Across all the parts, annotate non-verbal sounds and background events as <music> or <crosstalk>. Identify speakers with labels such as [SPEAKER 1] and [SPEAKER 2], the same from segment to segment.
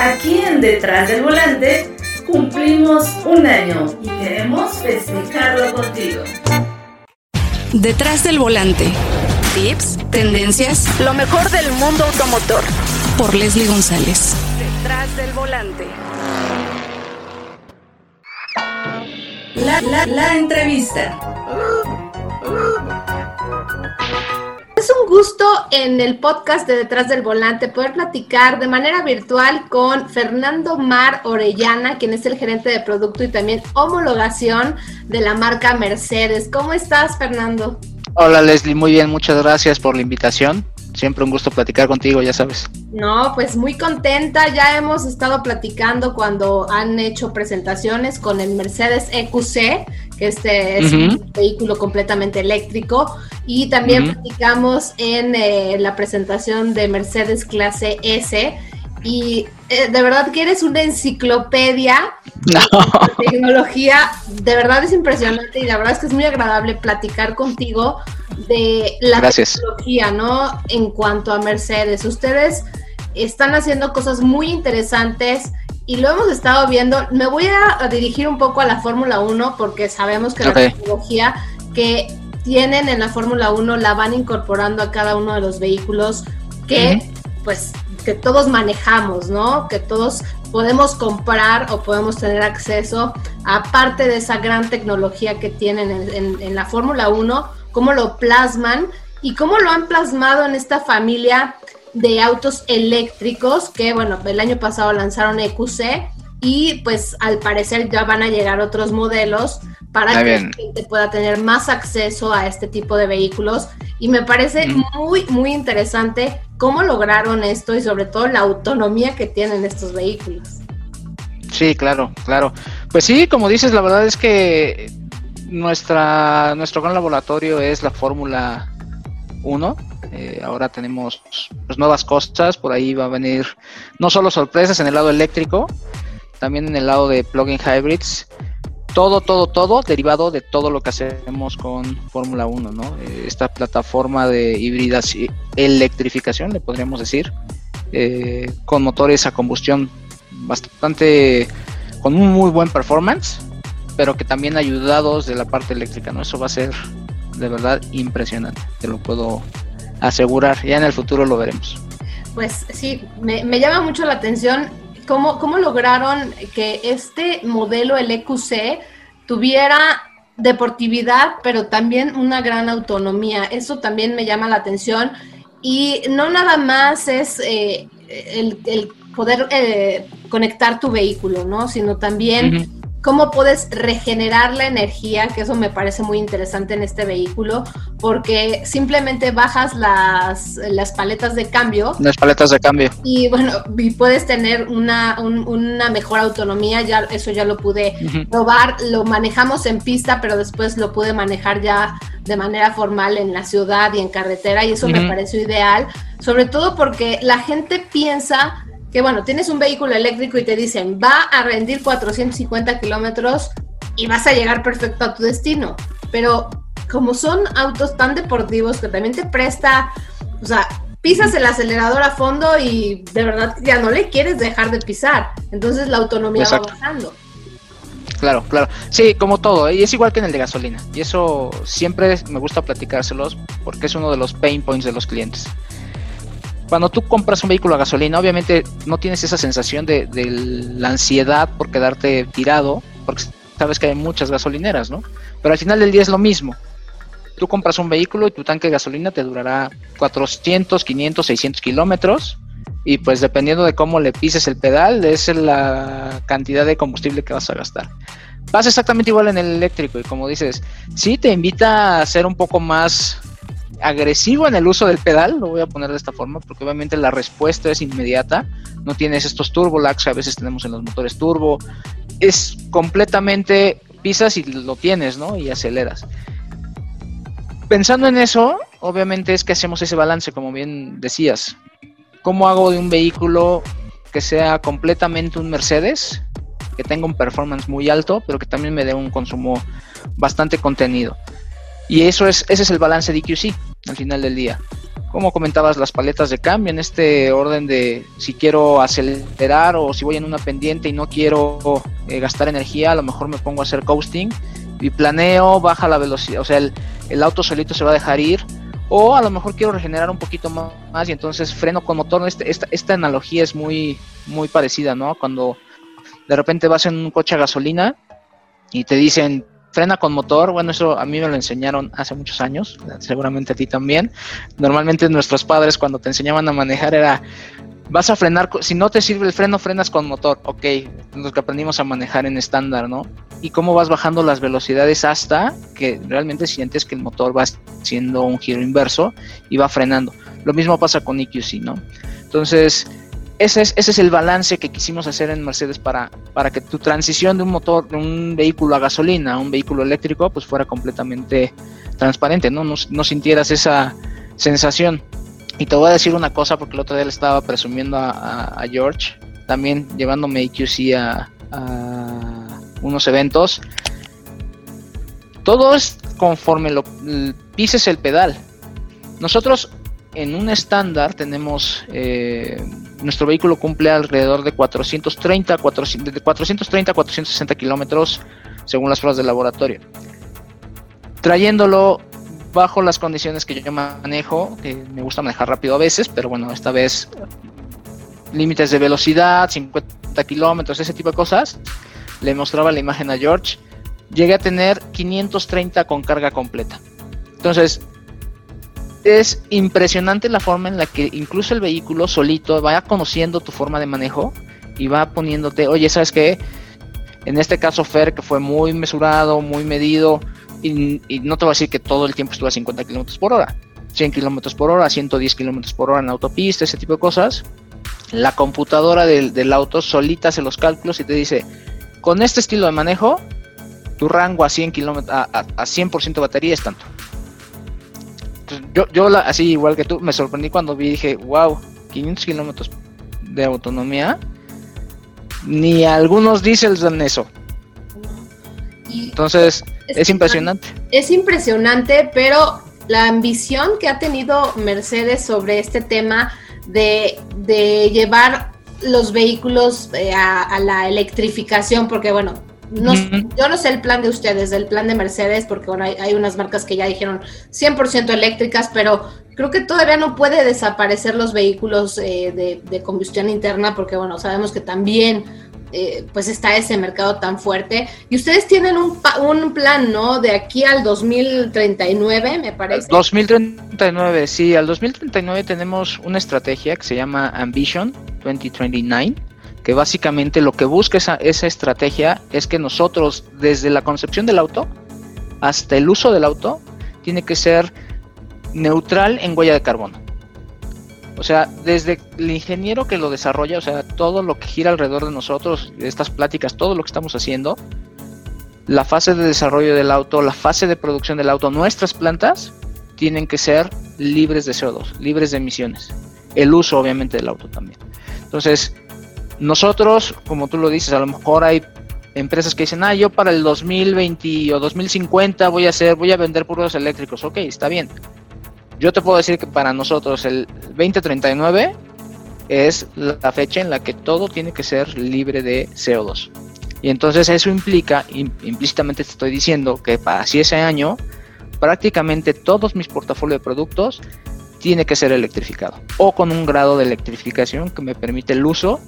[SPEAKER 1] aquí en Detrás del Volante cumplimos un año y queremos festejarlo contigo.
[SPEAKER 2] Detrás del Volante. Tips, tendencias, lo mejor del mundo automotor. Por Leslie González. Detrás del Volante.
[SPEAKER 1] La, la, la entrevista.
[SPEAKER 3] Es un gusto en el podcast de Detrás del Volante poder platicar de manera virtual con Fernando Mar Orellana, quien es el gerente de producto y también homologación de la marca Mercedes. ¿Cómo estás, Fernando?
[SPEAKER 4] Hola, Leslie. Muy bien, muchas gracias por la invitación. Siempre un gusto platicar contigo, ya sabes.
[SPEAKER 3] No, pues muy contenta. Ya hemos estado platicando cuando han hecho presentaciones con el Mercedes EQC, este es un vehículo completamente eléctrico. Y también platicamos en eh, la presentación de Mercedes Clase S. Y eh, de verdad que eres una enciclopedia de tecnología. De verdad es impresionante y la verdad es que es muy agradable platicar contigo de la tecnología, ¿no? En cuanto a Mercedes. Ustedes están haciendo cosas muy interesantes y lo hemos estado viendo. Me voy a, dirigir un poco a la Fórmula 1 porque sabemos que la tecnología que tienen en la Fórmula 1 la van incorporando a cada uno de los vehículos que, pues, que todos manejamos, ¿no? Que todos podemos comprar o podemos tener acceso, aparte de esa gran tecnología que tienen en, en la Fórmula 1 cómo lo plasman y cómo lo han plasmado en esta familia de autos eléctricos que, bueno, el año pasado lanzaron EQC y pues al parecer ya van a llegar otros modelos para que la gente pueda tener más acceso a este tipo de vehículos. Y me parece muy, muy interesante cómo lograron esto y sobre todo la autonomía que tienen estos vehículos.
[SPEAKER 4] Sí, claro, claro. Pues sí, como dices, la verdad es que nuestra, nuestro gran laboratorio es la Fórmula 1. Eh, ahora tenemos pues, nuevas cosas, por ahí va a venir no solo sorpresas en el lado eléctrico, también en el lado de plug-in hybrids. Todo, todo, todo derivado de todo lo que hacemos con Fórmula 1, ¿no? Eh, esta plataforma de hibridación, electrificación, le podríamos decir, eh, con motores a combustión bastante, con un muy buen performance, pero que también ayudados de la parte eléctrica, ¿no? Eso va a ser de verdad impresionante, te lo puedo asegurar, ya en el futuro lo veremos.
[SPEAKER 3] Pues sí, me, llama mucho la atención cómo, cómo lograron que este modelo, el EQC, tuviera deportividad, pero también una gran autonomía. Eso también me llama la atención. Y no nada más es eh, el, poder eh, conectar tu vehículo, ¿no? Sino también cómo puedes regenerar la energía, que eso me parece muy interesante en este vehículo, porque simplemente bajas las, las paletas de cambio.
[SPEAKER 4] Las paletas de cambio.
[SPEAKER 3] Y bueno, y puedes tener una, una mejor autonomía, ya eso ya lo pude probar, lo manejamos en pista, pero después lo pude manejar ya de manera formal en la ciudad y en carretera, y eso me pareció ideal, sobre todo porque la gente piensa que bueno, tienes un vehículo eléctrico y te dicen, va a rendir 450 kilómetros y vas a llegar perfecto a tu destino. Pero como son autos tan deportivos que también te presta, o sea, pisas el acelerador a fondo y de verdad ya no le quieres dejar de pisar. Entonces la autonomía va bajando.
[SPEAKER 4] Claro, claro. Sí, como todo. Y es igual que en el de gasolina. Y eso siempre me gusta platicárselos porque es uno de los pain points de los clientes cuando tú compras un vehículo a gasolina, obviamente no tienes esa sensación de, la ansiedad por quedarte tirado, porque sabes que hay muchas gasolineras, ¿no? Pero al final del día es lo mismo. Tú compras un vehículo y tu tanque de gasolina te durará 400, 500, 600 kilómetros. Y pues dependiendo de cómo le pises el pedal, es la cantidad de combustible que vas a gastar. Pasa exactamente igual en el eléctrico y como dices, sí te invita a ser un poco más agresivo en el uso del pedal, lo voy a poner de esta forma, porque obviamente la respuesta es inmediata, no tienes estos turbo lags que a veces tenemos en los motores turbo, es completamente pisas y lo tienes, ¿no? Y aceleras. Pensando en eso, obviamente es que hacemos ese balance, como bien decías. ¿Cómo hago de un vehículo que sea completamente un Mercedes, que tenga un performance muy alto, pero que también me dé un consumo bastante contenido? Y eso es, ese es el balance de EQC al final del día. como comentabas, las paletas de cambio en este orden de si quiero acelerar o si voy en una pendiente y no quiero eh, gastar energía, a lo mejor me pongo a hacer coasting y planeo, baja la velocidad, o sea, el, el, auto solito se va a dejar ir. O a lo mejor quiero regenerar un poquito más y entonces freno con motor. Este, esta, esta analogía es muy, muy parecida, ¿no? Cuando de repente vas en un coche a gasolina y te dicen frena con motor, bueno, eso a mí me lo enseñaron hace muchos años, seguramente a ti también. Normalmente nuestros padres cuando te enseñaban a manejar era, vas a frenar, si no te sirve el freno, frenas con motor, ok, lo que aprendimos a manejar en estándar, ¿no? Y cómo vas bajando las velocidades hasta que realmente sientes que el motor va haciendo un giro inverso y va frenando. Lo mismo pasa con EQC, ¿no? Entonces, ese es, ese es el balance que quisimos hacer en Mercedes para, para que tu transición de un motor, de un vehículo a gasolina a un vehículo eléctrico, pues fuera completamente transparente, ¿no? No, sintieras esa sensación. Y te voy a decir una cosa, porque el otro día le estaba presumiendo a, George, también llevándome EQC a, a unos eventos. Todo es conforme lo pises el pedal. Nosotros en un estándar tenemos eh, nuestro vehículo cumple alrededor de 430, 400, de 430 a 460 kilómetros según las pruebas de laboratorio. Trayéndolo bajo las condiciones que yo manejo, que me gusta manejar rápido a veces, pero bueno, esta vez límites de velocidad, 50 kilómetros, ese tipo de cosas. Le mostraba la imagen a George. Llegué a tener 530 con carga completa. Entonces, es impresionante la forma en la que incluso el vehículo solito va conociendo tu forma de manejo y va poniéndote, oye, ¿sabes qué? En este caso Fer, que fue muy mesurado, muy medido, y, no te voy a decir que todo el tiempo estuvo a 50 kilómetros por hora, 100 kilómetros por hora, 110 kilómetros por hora en autopista, ese tipo de cosas. La computadora del, auto solita hace los cálculos y te dice, con este estilo de manejo, tu rango a 100 kilómetros, a, a 100% de batería es tanto yo, yo así igual que tú, me sorprendí cuando vi dije, wow, 500 kilómetros de autonomía. Ni algunos diésels dan eso. Entonces, es, impresionante.
[SPEAKER 3] Es impresionante, pero la ambición que ha tenido Mercedes sobre este tema de, llevar los vehículos eh, a, la electrificación, porque bueno, no, Yo no sé el plan de ustedes, el plan de Mercedes, porque bueno, hay, unas marcas que ya dijeron 100% eléctricas, pero creo que todavía no puede desaparecer los vehículos eh, de, combustión interna, porque bueno, sabemos que también eh, pues está ese mercado tan fuerte. Y ustedes tienen un, un plan, ¿no? De aquí al 2039, me parece.
[SPEAKER 4] 2039, sí, al 2039 tenemos una estrategia que se llama Ambition 2029 que básicamente lo que busca esa, estrategia es que nosotros, desde la concepción del auto hasta el uso del auto, tiene que ser neutral en huella de carbono. O sea, desde el ingeniero que lo desarrolla, o sea, todo lo que gira alrededor de nosotros, estas pláticas, todo lo que estamos haciendo, la fase de desarrollo del auto, la fase de producción del auto, nuestras plantas tienen que ser libres de CO2, libres de emisiones. El uso, obviamente, del auto también. Entonces, nosotros, como tú lo dices, a lo mejor hay empresas que dicen, ah, yo para el 2020 o 2050 voy a hacer, voy a vender puros eléctricos. Ok, está bien. Yo te puedo decir que para nosotros el 2039 es la fecha en la que todo tiene que ser libre de CO2. Y entonces eso implica, implícitamente te estoy diciendo que para así ese año, prácticamente todos mis portafolios de productos tiene que ser electrificado o con un grado de electrificación que me permite el uso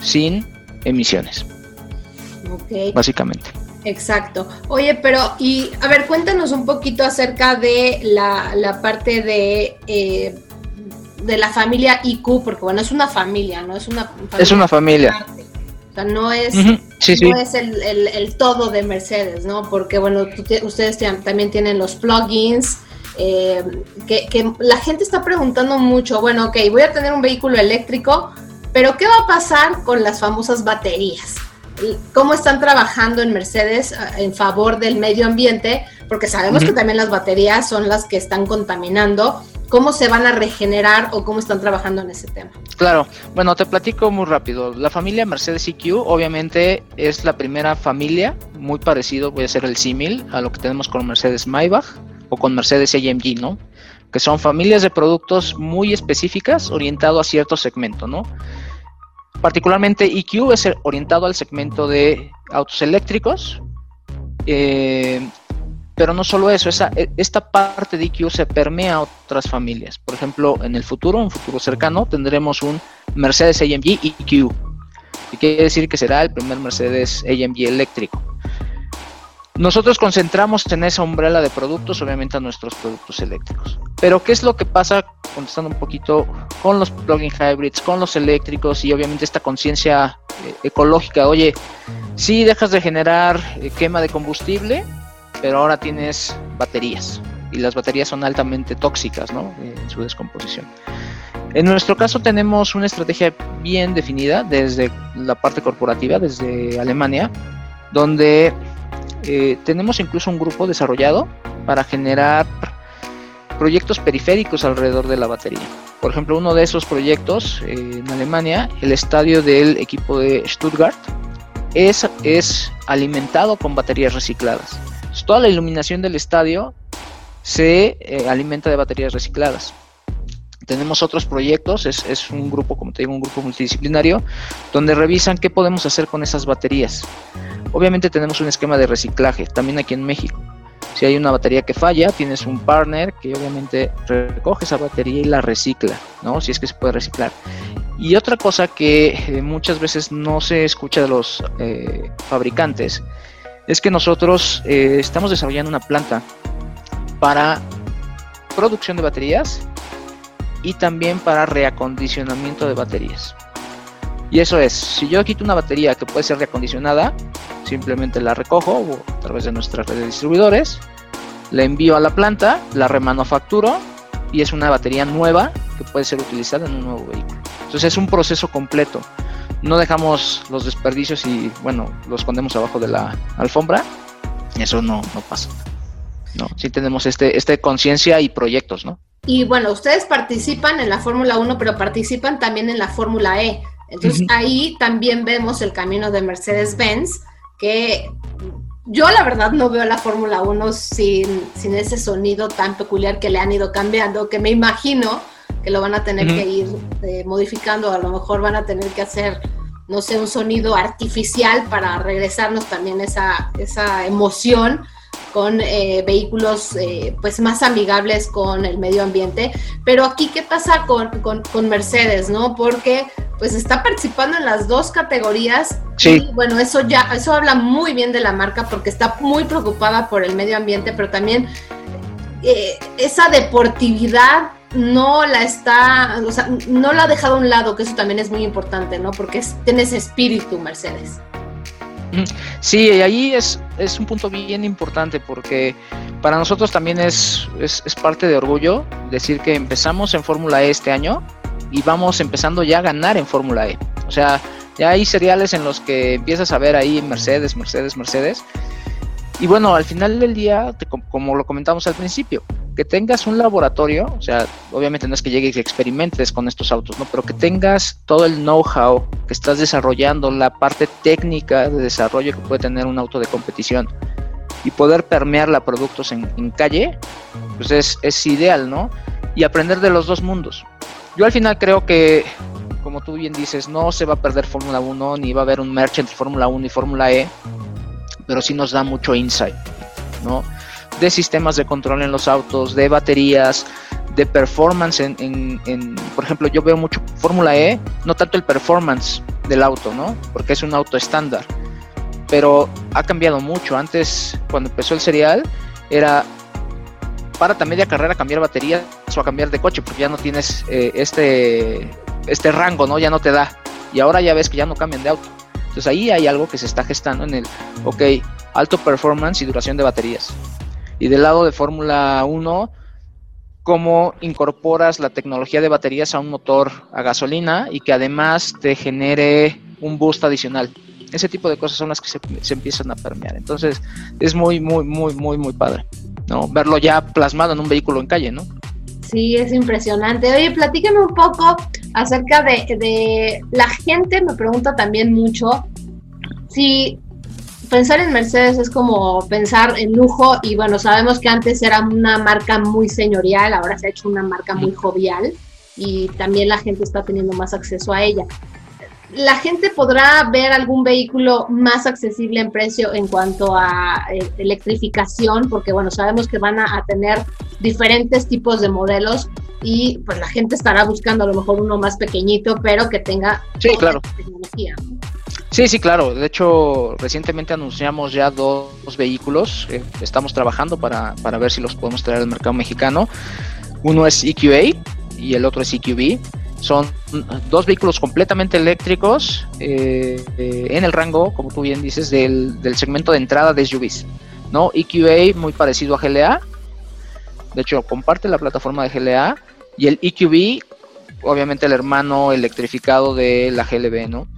[SPEAKER 4] sin emisiones. Básicamente.
[SPEAKER 3] Exacto. Oye, pero, y a ver, cuéntanos un poquito acerca de la, parte de, eh, de la familia IQ, porque bueno, es una familia, ¿no? Es una familia.
[SPEAKER 4] Es una familia.
[SPEAKER 3] O sea, no es, no es el, todo de Mercedes, ¿no? Porque bueno, ustedes también tienen los plugins, eh, que, que, la gente está preguntando mucho, bueno, ok, voy a tener un vehículo eléctrico, pero ¿qué va a pasar con las famosas baterías? ¿Cómo están trabajando en Mercedes eh, en favor del medio ambiente? Porque sabemos que también las baterías son las que están contaminando. ¿Cómo se van a regenerar o cómo están trabajando en ese tema?
[SPEAKER 4] Claro, bueno, te platico muy rápido. La familia Mercedes EQ obviamente es la primera familia, muy parecido, voy a hacer el símil a lo que tenemos con Mercedes Maybach o con Mercedes AMG, ¿no? Que son familias de productos muy específicas orientado a cierto segmento, ¿no? Particularmente EQ es orientado al segmento de autos eléctricos, eh, pero no solo eso, esa, e, esta parte de EQ se permea a otras familias. Por ejemplo, en el futuro, un futuro cercano, tendremos un Mercedes AMG EQ, que quiere decir que será el primer Mercedes AMG eléctrico. Nosotros concentramos en esa umbrella de productos, obviamente, a nuestros productos eléctricos. Pero, ¿qué es lo que pasa, contestando un poquito, con los plug-in hybrids, con los eléctricos y obviamente esta conciencia eh, ecológica? Oye, sí dejas de generar eh, quema de combustible, pero ahora tienes baterías y las baterías son altamente tóxicas ¿no? en su descomposición. En nuestro caso tenemos una estrategia bien definida desde la parte corporativa, desde Alemania, donde eh, tenemos incluso un grupo desarrollado para generar proyectos periféricos alrededor de la batería. Por ejemplo, uno de esos proyectos eh, en Alemania, el estadio del equipo de Stuttgart, es, es alimentado con baterías recicladas. toda la iluminación del estadio se eh, alimenta de baterías recicladas. Tenemos otros proyectos, es, un grupo, como te digo, un grupo multidisciplinario, donde revisan qué podemos hacer con esas baterías. Obviamente tenemos un esquema de reciclaje, también aquí en México. Si hay una batería que falla, tienes un partner que obviamente recoge esa batería y la recicla, ¿no? Si es que se puede reciclar. Y otra cosa que eh, muchas veces no se escucha de los eh, fabricantes es que nosotros eh, estamos desarrollando una planta para producción de baterías y también para reacondicionamiento de baterías. Y eso es, si yo quito una batería que puede ser reacondicionada, simplemente la recojo a través de nuestras redes de distribuidores, la envío a la planta, la remanufacturo y es una batería nueva que puede ser utilizada en un nuevo vehículo. Entonces es un proceso completo. No dejamos los desperdicios y bueno, los escondemos abajo de la alfombra. Eso no, no pasa. No, sí tenemos este, este conciencia y proyectos, ¿no?
[SPEAKER 3] Y bueno, ustedes participan en la Fórmula 1, pero participan también en la Fórmula E. Entonces ahí también vemos el camino de Mercedes-Benz, que yo la verdad no veo la Fórmula 1 sin, sin, ese sonido tan peculiar que le han ido cambiando, que me imagino que lo van a tener que ir eh, modificando, a lo mejor van a tener que hacer, no sé, un sonido artificial para regresarnos también esa, esa emoción con eh, vehículos eh, pues más amigables con el medio ambiente. Pero aquí, ¿qué pasa con, con, Mercedes, no? Porque pues está participando en las dos categorías.
[SPEAKER 4] Sí.
[SPEAKER 3] Y bueno, eso ya, eso habla muy bien de la marca porque está muy preocupada por el medio ambiente, pero también eh, esa deportividad no la está, o sea, no la ha dejado a un lado, que eso también es muy importante, ¿no? Porque tiene ese espíritu, Mercedes.
[SPEAKER 4] Sí, y ahí es, es un punto bien importante porque para nosotros también es, es, parte de orgullo decir que empezamos en Fórmula E este año y vamos empezando ya a ganar en Fórmula E. O sea, ya hay seriales en los que empiezas a ver ahí Mercedes, Mercedes, Mercedes. Y bueno, al final del día, como lo comentamos al principio, que tengas un laboratorio, o sea, obviamente no es que llegues y experimentes con estos autos, ¿no? Pero que tengas todo el know-how que estás desarrollando, la parte técnica de desarrollo que puede tener un auto de competición y poder permearla a productos en, calle, pues es, es ideal, ¿no? Y aprender de los dos mundos. Yo al final creo que, como tú bien dices, no se va a perder Fórmula 1 ni va a haber un merch entre Fórmula 1 y Fórmula E, pero sí nos da mucho insight, ¿no? De sistemas de control en los autos, de baterías, de performance en, por ejemplo, yo veo mucho Fórmula E, no tanto el performance del auto, ¿no? Porque es un auto estándar, pero ha cambiado mucho. Antes, cuando empezó el serial, era para a media carrera cambiar baterías o a cambiar de coche, porque ya no tienes eh, este, este rango, ¿no? Ya no te da. Y ahora ya ves que ya no cambian de auto. Entonces ahí hay algo que se está gestando en el, ok, alto performance y duración de baterías. Y del lado de Fórmula 1, cómo incorporas la tecnología de baterías a un motor a gasolina y que además te genere un boost adicional. Ese tipo de cosas son las que se, empiezan a permear. Entonces es muy, muy, muy, muy, muy padre, ¿no? Verlo ya plasmado en un vehículo en calle, ¿no?
[SPEAKER 3] Sí, es impresionante. Oye, platícame un poco acerca de, de la gente, me pregunta también mucho si pensar en Mercedes es como pensar en lujo y bueno, sabemos que antes era una marca muy señorial, ahora se ha hecho una marca muy jovial y también la gente está teniendo más acceso a ella. La gente podrá ver algún vehículo más accesible en precio en cuanto a eh, electrificación, porque bueno, sabemos que van a, tener diferentes tipos de modelos y pues la gente estará buscando a lo mejor uno más pequeñito, pero que tenga
[SPEAKER 4] sí, claro. tecnología. Sí, sí, claro. De hecho, recientemente anunciamos ya dos, vehículos. estamos trabajando para, para, ver si los podemos traer al mercado mexicano. Uno es EQA y el otro es EQB. Son dos vehículos completamente eléctricos eh, eh, en el rango, como tú bien dices, del, del, segmento de entrada de SUVs. ¿no? EQA muy parecido a GLA. De hecho, comparte la plataforma de GLA. Y el EQB, obviamente el hermano electrificado de la GLB, ¿no?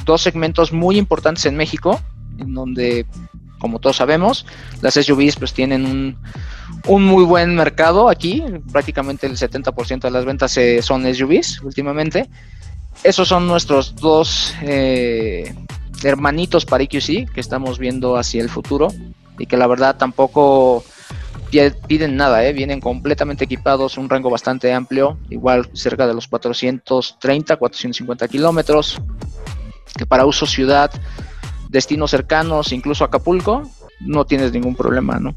[SPEAKER 4] Eh, dos segmentos muy importantes en México, en donde, como todos sabemos, las SUVs pues tienen un, un muy buen mercado aquí, prácticamente el 70% de las ventas son SUVs últimamente. Esos son nuestros dos eh, hermanitos para EQC que estamos viendo hacia el futuro y que la verdad tampoco piden nada, ¿eh? vienen completamente equipados, un rango bastante amplio, igual cerca de los 430, 450 kilómetros, que para uso ciudad, destinos cercanos, incluso Acapulco, no tienes ningún problema, ¿no?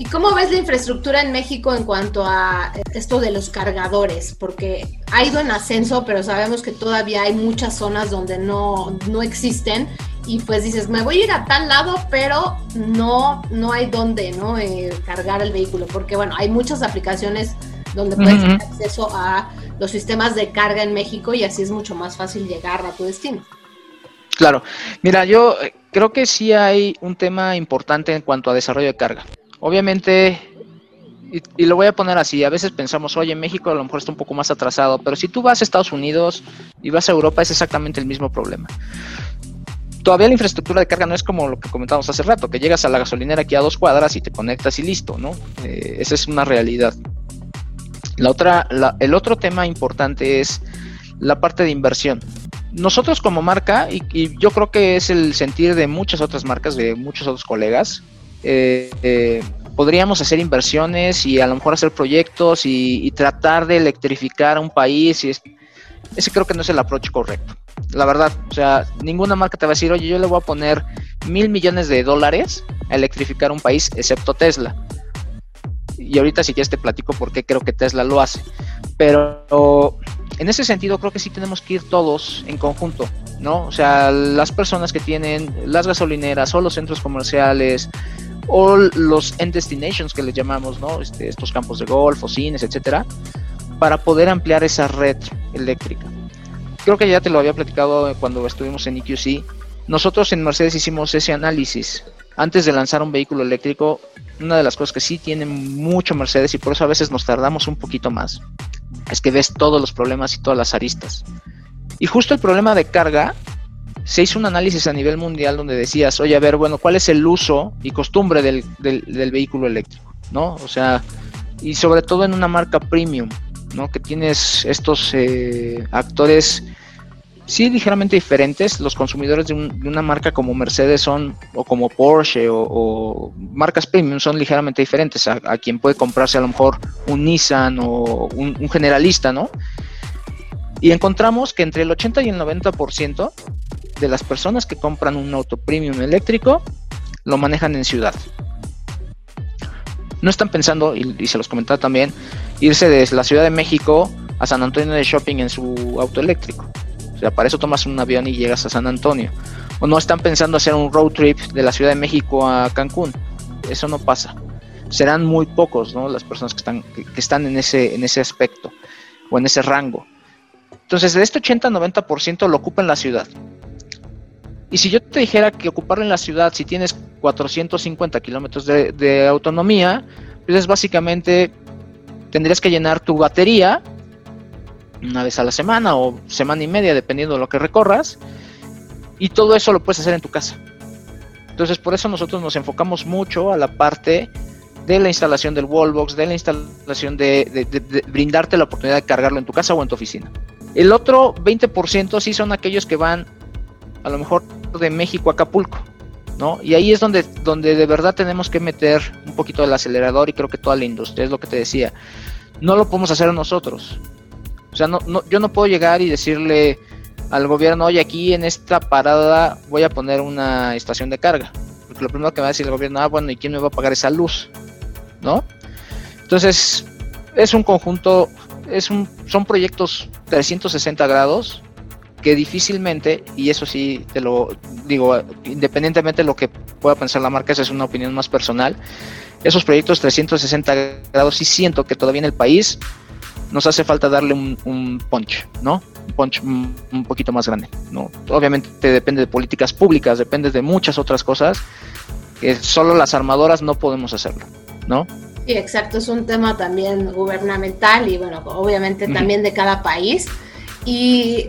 [SPEAKER 3] ¿Y cómo ves la infraestructura en México en cuanto a esto de los cargadores? Porque ha ido en ascenso, pero sabemos que todavía hay muchas zonas donde no, no existen y pues dices, me voy a ir a tal lado, pero no, no hay dónde ¿no? Eh, cargar el vehículo, porque bueno, hay muchas aplicaciones donde puedes tener acceso a los sistemas de carga en México y así es mucho más fácil llegar a tu destino.
[SPEAKER 4] Claro, mira, yo eh, creo que sí hay un tema importante en cuanto a desarrollo de carga. Obviamente, y, y, lo voy a poner así, a veces pensamos, oye, México a lo mejor está un poco más atrasado, pero si tú vas a Estados Unidos y vas a Europa es exactamente el mismo problema. Todavía la infraestructura de carga no es como lo que comentábamos hace rato, que llegas a la gasolinera aquí a dos cuadras y te conectas y listo, ¿no? Eh, esa es una realidad. La otra, el otro tema importante es la parte de inversión. Nosotros como marca, y, yo creo que es el sentir de muchas otras marcas, de muchos otros colegas, eh, eh, podríamos hacer inversiones y a lo mejor hacer proyectos y, tratar de electrificar un país. Y ese creo que no es el approach correcto. La verdad, o sea, ninguna marca te va a decir, oye, yo le voy a poner mil millones de dólares a electrificar un país, excepto Tesla y ahorita si quieres te platico por qué creo que Tesla lo hace. Pero en ese sentido creo que sí tenemos que ir todos en conjunto, ¿no? O sea, las personas que tienen las gasolineras o los centros comerciales o los end destinations que les llamamos, ¿no? Este, estos campos de golf o cines, etcétera, para poder ampliar esa red eléctrica. Creo que ya te lo había platicado cuando estuvimos en EQC. Nosotros en Mercedes hicimos ese análisis antes de lanzar un vehículo eléctrico, una de las cosas que sí tiene mucho Mercedes y por eso a veces nos tardamos un poquito más, es que ves todos los problemas y todas las aristas. Y justo el problema de carga, se hizo un análisis a nivel mundial donde decías, oye, a ver, bueno, ¿cuál es el uso y costumbre del, vehículo eléctrico? ¿No? O sea, y sobre todo en una marca premium, ¿no? Que tienes estos eh, actores sí ligeramente diferentes. Los consumidores de, una marca como Mercedes son, o como Porsche, o, marcas premium son ligeramente diferentes a, quien puede comprarse a lo mejor un Nissan o un, generalista, ¿no? Y encontramos que entre el 80 y el 90% de las personas que compran un auto premium eléctrico lo manejan en ciudad. No están pensando, y, y se los comentaba también, irse desde la Ciudad de México a San Antonio de Shopping en su auto eléctrico sea, para eso tomas un avión y llegas a San Antonio. O no están pensando hacer un road trip de la Ciudad de México a Cancún. Eso no pasa. Serán muy pocos, ¿no? Las personas que están, que, están en, ese, en ese aspecto o en ese rango. Entonces, de este 80-90% lo ocupa en la ciudad. Y si yo te dijera que ocuparlo en la ciudad, si tienes 450 kilómetros de, de, autonomía, pues es básicamente tendrías que llenar tu batería una vez a la semana o semana y media, dependiendo de lo que recorras. Y todo eso lo puedes hacer en tu casa. Entonces, por eso nosotros nos enfocamos mucho a la parte de la instalación del wallbox, de la instalación de, brindarte la oportunidad de cargarlo en tu casa o en tu oficina. El otro 20% sí son aquellos que van a lo mejor de México a Acapulco, ¿no? Y ahí es donde, donde de verdad tenemos que meter un poquito del acelerador y creo que toda la industria, es lo que te decía. No lo podemos hacer nosotros. O sea, no, no, yo no puedo llegar y decirle al gobierno, oye, aquí en esta parada voy a poner una estación de carga. Porque lo primero que va a decir el gobierno, ah, bueno, ¿y quién me va a pagar esa luz? ¿No? Entonces, es un conjunto, es un, son proyectos 360 grados que difícilmente, y eso sí te lo digo, independientemente de lo que pueda pensar la marca, esa es una opinión más personal, esos proyectos 360 grados sí siento que todavía en el país nos hace falta darle un, punch, ¿no? Un punch un, poquito más grande, ¿no? Obviamente depende de políticas públicas, depende de muchas otras cosas, que solo las armadoras no podemos hacerlo, ¿no?
[SPEAKER 3] Sí, exacto, es un tema también gubernamental y bueno, obviamente también de cada país. Y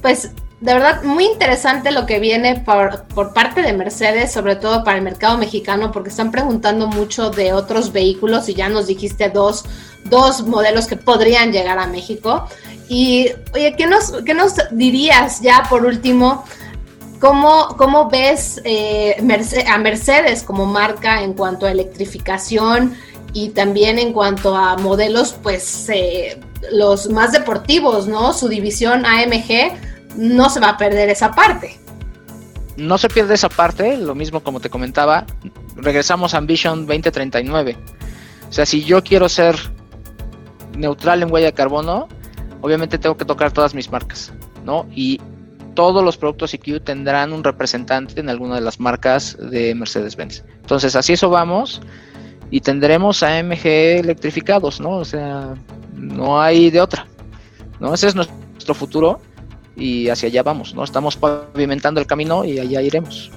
[SPEAKER 3] pues de verdad muy interesante lo que viene por, por, parte de Mercedes, sobre todo para el mercado mexicano, porque están preguntando mucho de otros vehículos y ya nos dijiste dos, dos modelos que podrían llegar a México. Y oye, ¿qué nos, qué nos dirías ya por último? ¿Cómo, cómo ves eh, a Mercedes como marca en cuanto a electrificación y también en cuanto a modelos, pues eh, los más deportivos, ¿no? Su división AMG no se va a perder esa parte.
[SPEAKER 4] No se pierde esa parte, lo mismo como te comentaba, regresamos a Ambition 2039. O sea, si yo quiero ser neutral en huella de carbono, obviamente tengo que tocar todas mis marcas, ¿no? Y todos los productos EQ tendrán un representante en alguna de las marcas de Mercedes-Benz. Entonces, así eso vamos y tendremos AMG electrificados, ¿no? O sea, no hay de otra, ¿no? Ese es nuestro futuro y hacia allá vamos, ¿no? Estamos pavimentando el camino y allá iremos.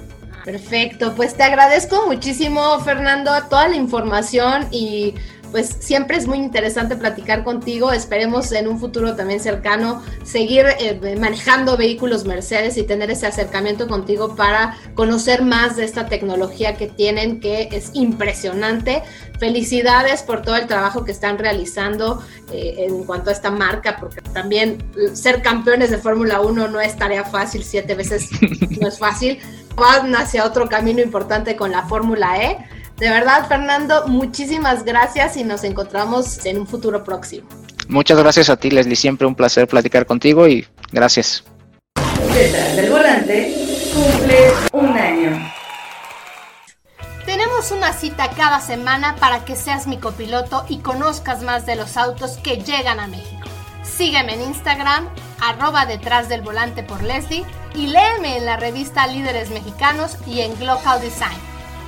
[SPEAKER 3] Perfecto, pues te agradezco muchísimo Fernando toda la información y pues siempre es muy interesante platicar contigo. Esperemos en un futuro también cercano seguir eh, manejando vehículos Mercedes y tener ese acercamiento contigo para conocer más de esta tecnología que tienen, que es impresionante. Felicidades por todo el trabajo que están realizando eh, en cuanto a esta marca, porque también ser campeones de Fórmula 1 no es tarea fácil, siete veces no es fácil. <laughs> Van hacia otro camino importante con la Fórmula E de verdad, Fernando, muchísimas gracias y nos encontramos en un futuro próximo.
[SPEAKER 4] Muchas gracias a ti, Leslie. Siempre un placer platicar contigo y gracias.
[SPEAKER 1] Detrás del volante cumple un año.
[SPEAKER 3] Tenemos una cita cada semana para que seas mi copiloto y conozcas más de los autos que llegan a México. Sígueme en Instagram, arroba detrás del volante por Leslie y léeme en la revista Líderes Mexicanos y en Global Design.